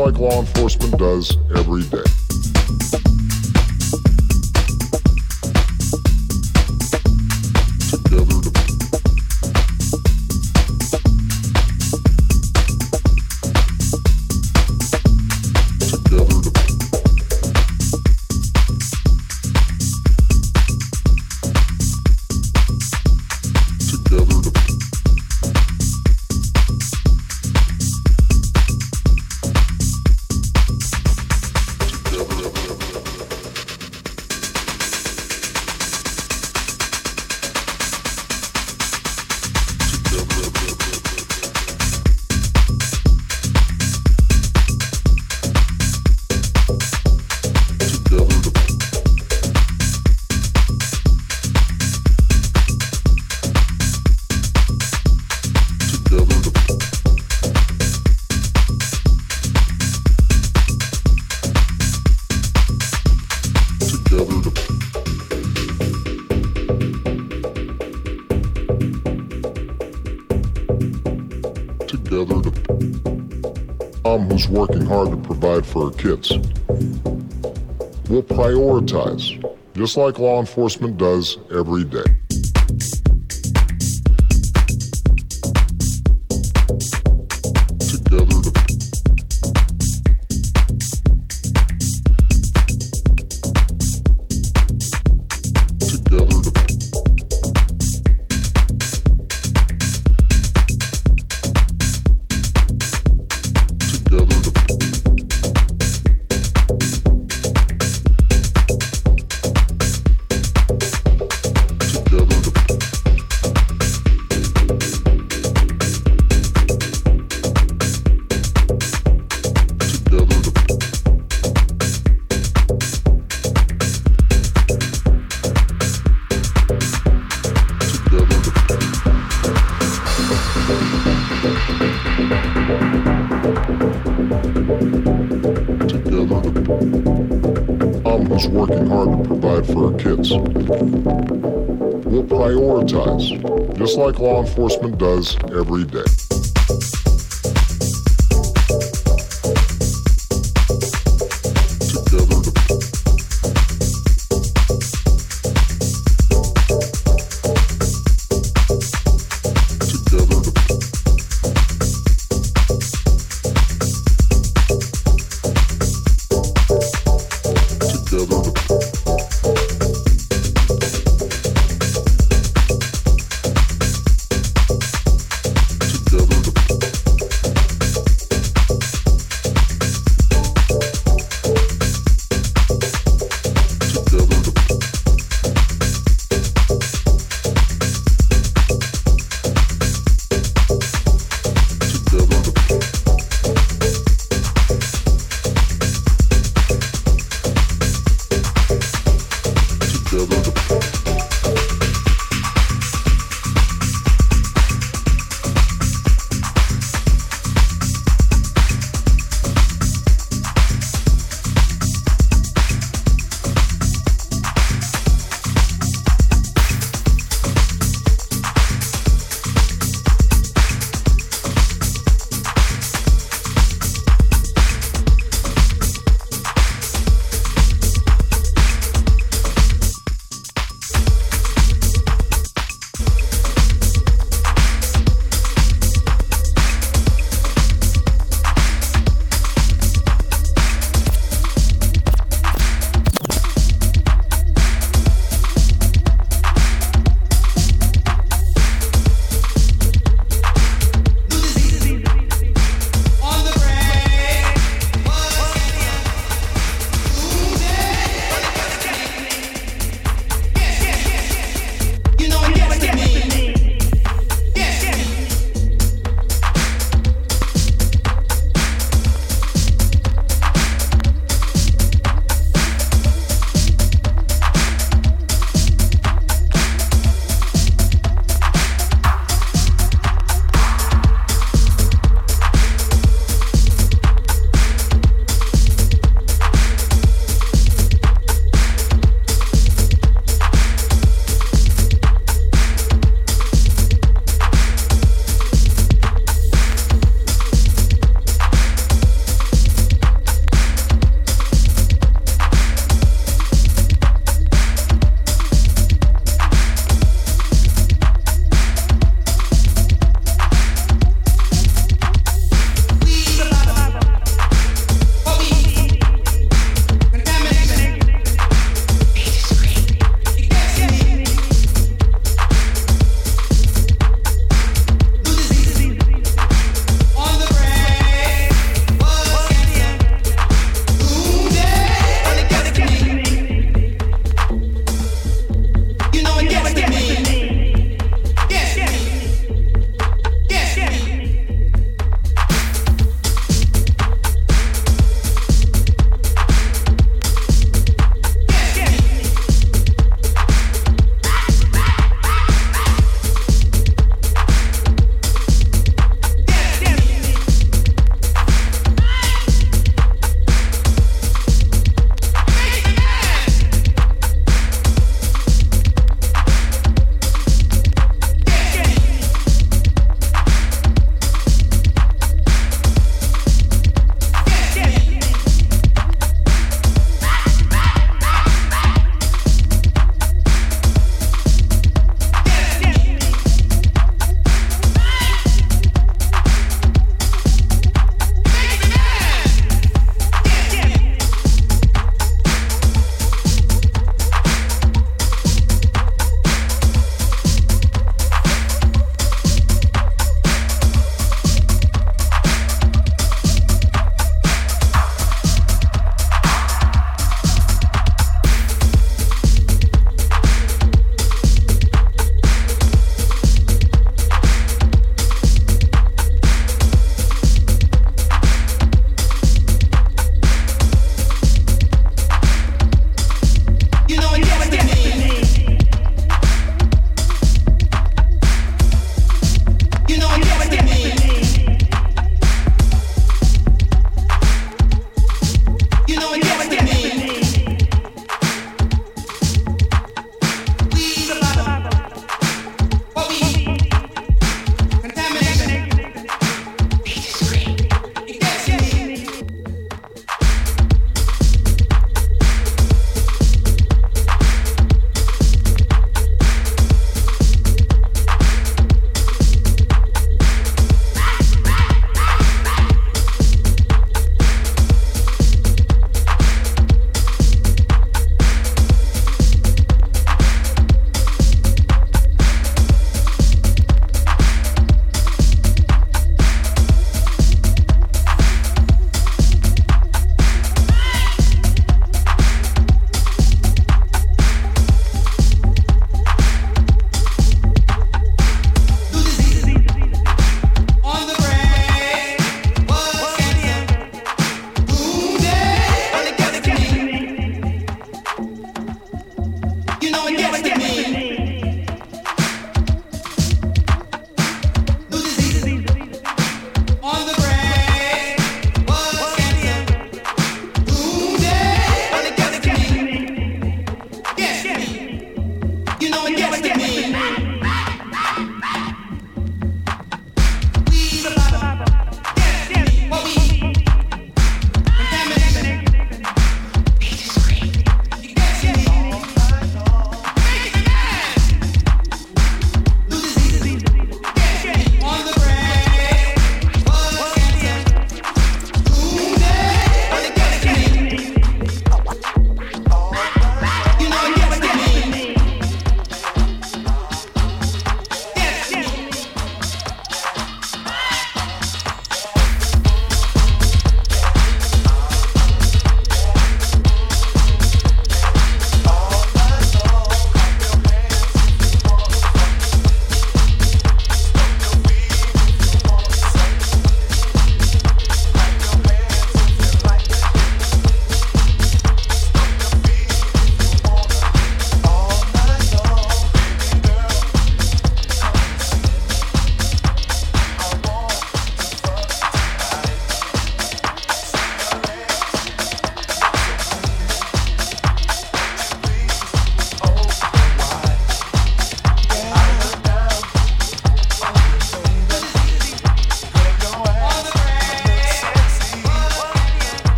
like law enforcement does working hard to provide for our kids. We'll prioritize, just like law enforcement does every day. Law enforcement does every day.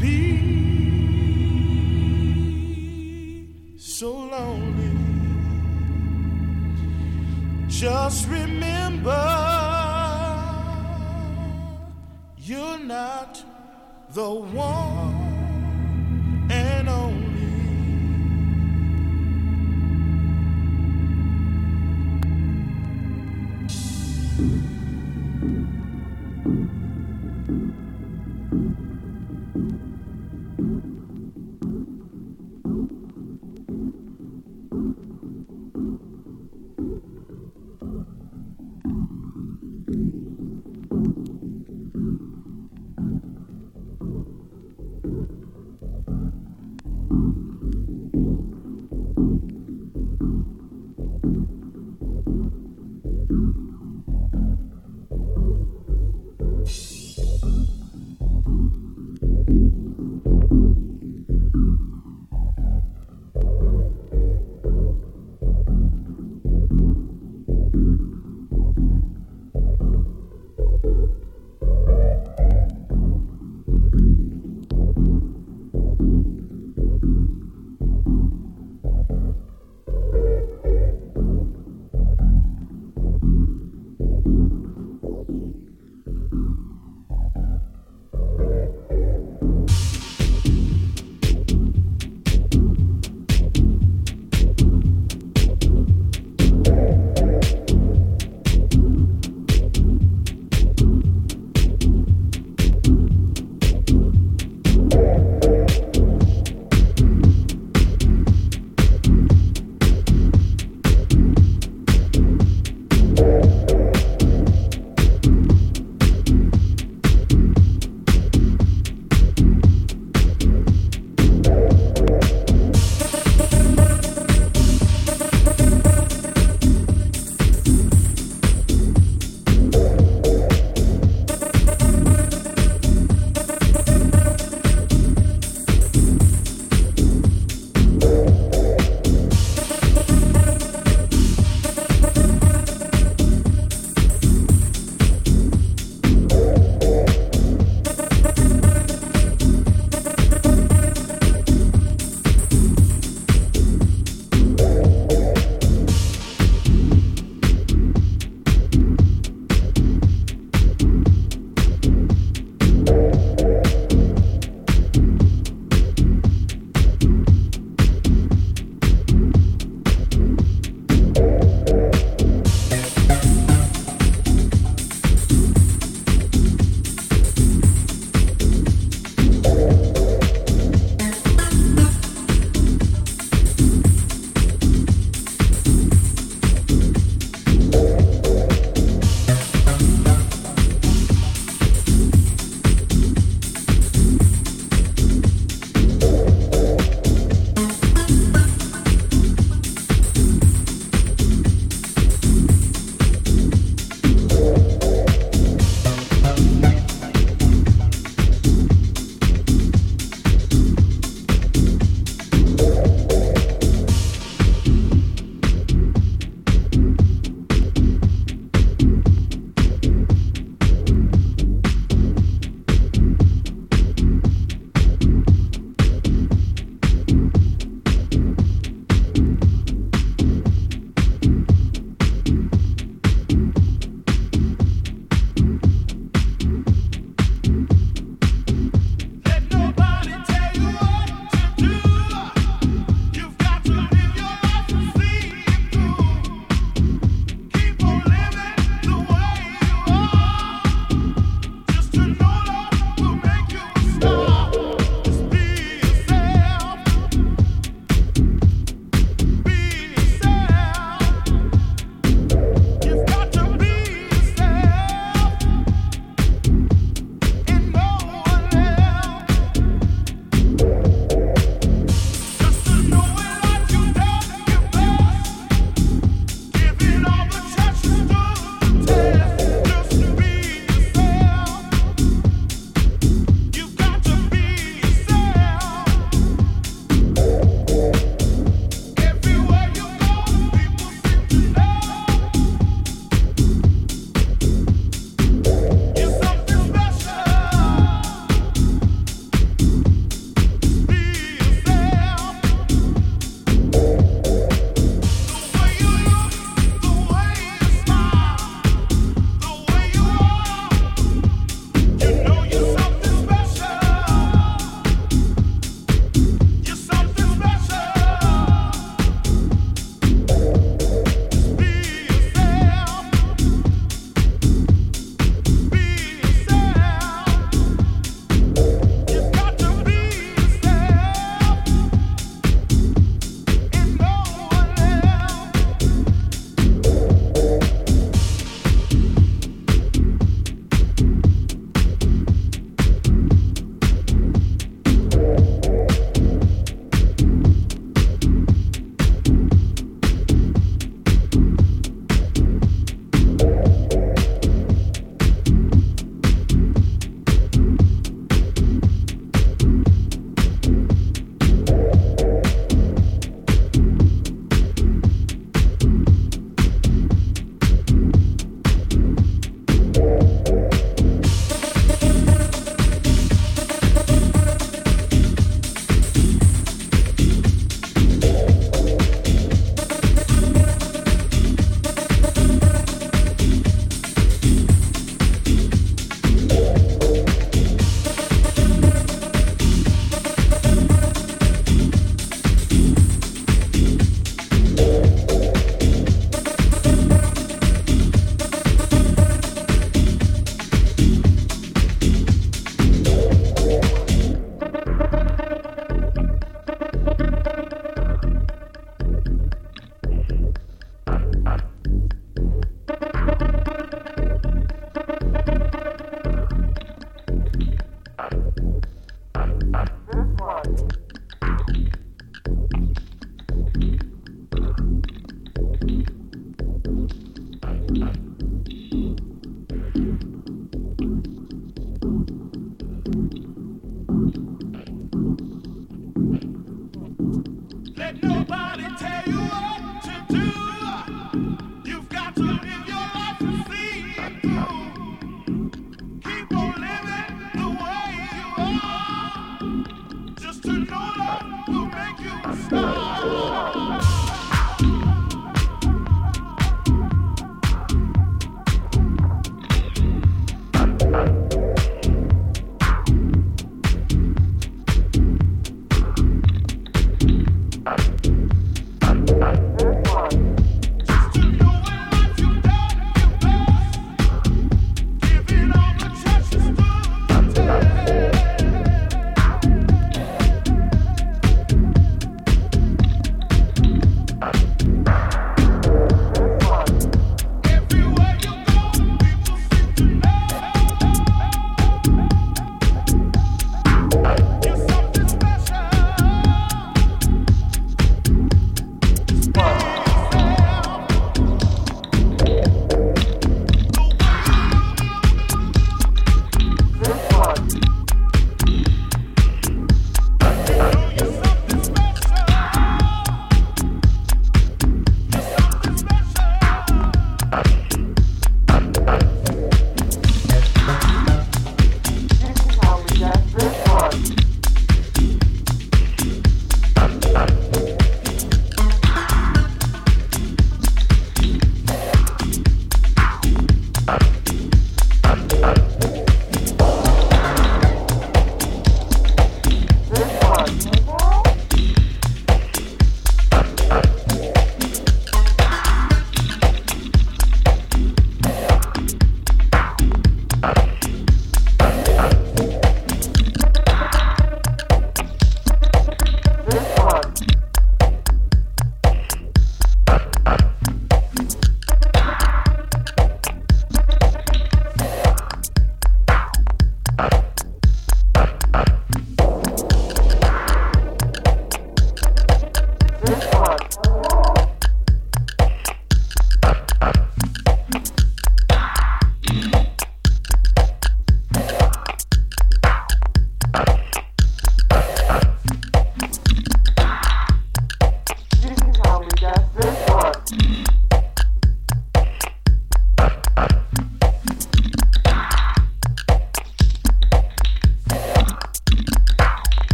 Be so lonely. Just remember, you're not the one